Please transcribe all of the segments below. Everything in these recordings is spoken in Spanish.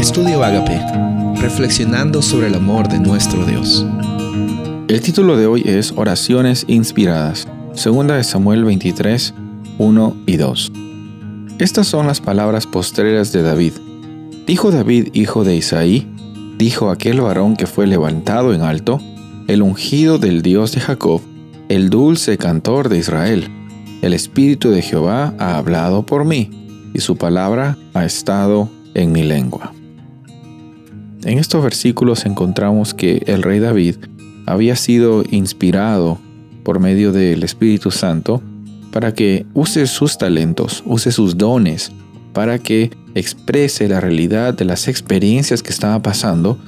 Estudio Agape, reflexionando sobre el amor de nuestro Dios. El título de hoy es Oraciones inspiradas, segunda de Samuel 23, 1 y 2. Estas son las palabras postreras de David. Dijo David, hijo de Isaí, dijo aquel varón que fue levantado en alto, el ungido del Dios de Jacob, el dulce cantor de Israel. El Espíritu de Jehová ha hablado por mí, y su palabra ha estado en mi lengua. En estos versículos encontramos que el rey David había sido inspirado por medio del Espíritu Santo para que use sus talentos, use sus dones, para que exprese la realidad de las experiencias que estaba pasando,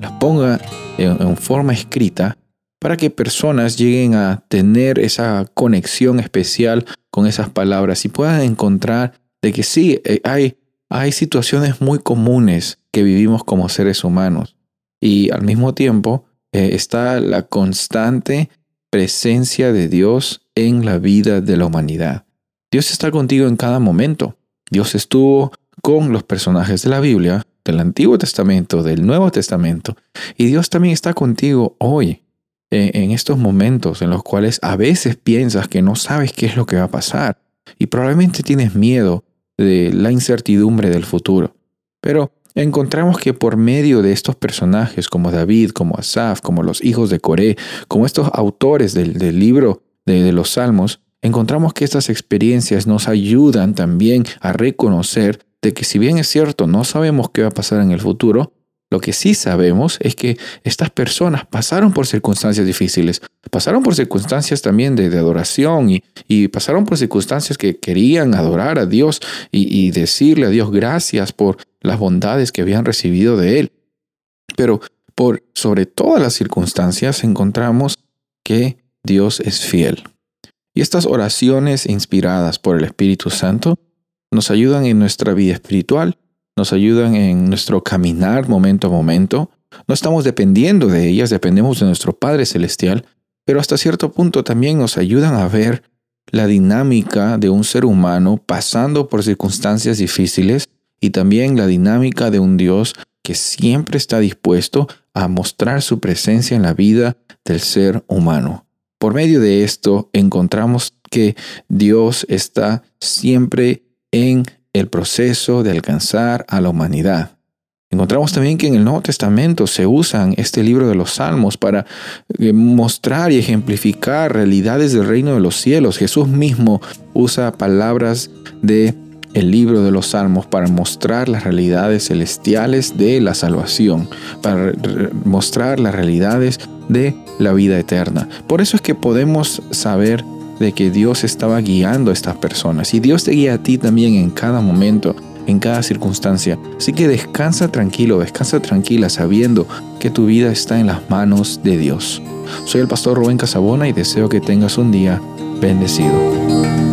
las ponga en, forma escrita, para que personas lleguen a tener esa conexión especial con esas palabras y puedan encontrar de que sí, eh, hay, hay situaciones muy comunes que vivimos como seres humanos y al mismo tiempo eh, está la constante presencia de Dios en la vida de la humanidad. Dios está contigo en cada momento. Dios estuvo con los personajes de la Biblia, del Antiguo Testamento, del Nuevo Testamento, y Dios también está contigo hoy, en estos momentos en los cuales a veces piensas que no sabes qué es lo que va a pasar, y probablemente tienes miedo de la incertidumbre del futuro. Pero encontramos que por medio de estos personajes como David, como Asaf, como los hijos de Coré, como estos autores del, libro de, de los Salmos, encontramos que estas experiencias nos ayudan también a reconocer de que si bien es cierto, no sabemos qué va a pasar en el futuro, lo que sí sabemos es que estas personas pasaron por circunstancias difíciles, pasaron por circunstancias también de, adoración y, pasaron por circunstancias que querían adorar a Dios y, decirle a Dios gracias por las bondades que habían recibido de Él. Pero por sobre todas las circunstancias encontramos que Dios es fiel. Y estas oraciones inspiradas por el Espíritu Santo nos ayudan en nuestra vida espiritual nos ayudan en nuestro caminar momento a momento. No estamos dependiendo de ellas, dependemos de nuestro Padre Celestial, pero hasta cierto punto también nos ayudan a ver la dinámica de un ser humano pasando por circunstancias difíciles y también la dinámica de un Dios que siempre está dispuesto a mostrar su presencia en la vida del ser humano. Por medio de esto encontramos que Dios está siempre en el proceso de alcanzar a la humanidad. Encontramos también que en el Nuevo Testamento se usan este libro de los Salmos para eh, mostrar y ejemplificar realidades del reino de los cielos. Jesús mismo usa palabras de el libro de los Salmos para mostrar las realidades celestiales de la salvación, para mostrar las realidades de la vida eterna. Por eso es que podemos saber de que Dios estaba guiando a estas personas y Dios te guía a ti también en cada momento, en cada circunstancia. Así que descansa tranquilo, descansa tranquila sabiendo que tu vida está en las manos de Dios. Soy el pastor Rubén Casabona y deseo que tengas un día bendecido.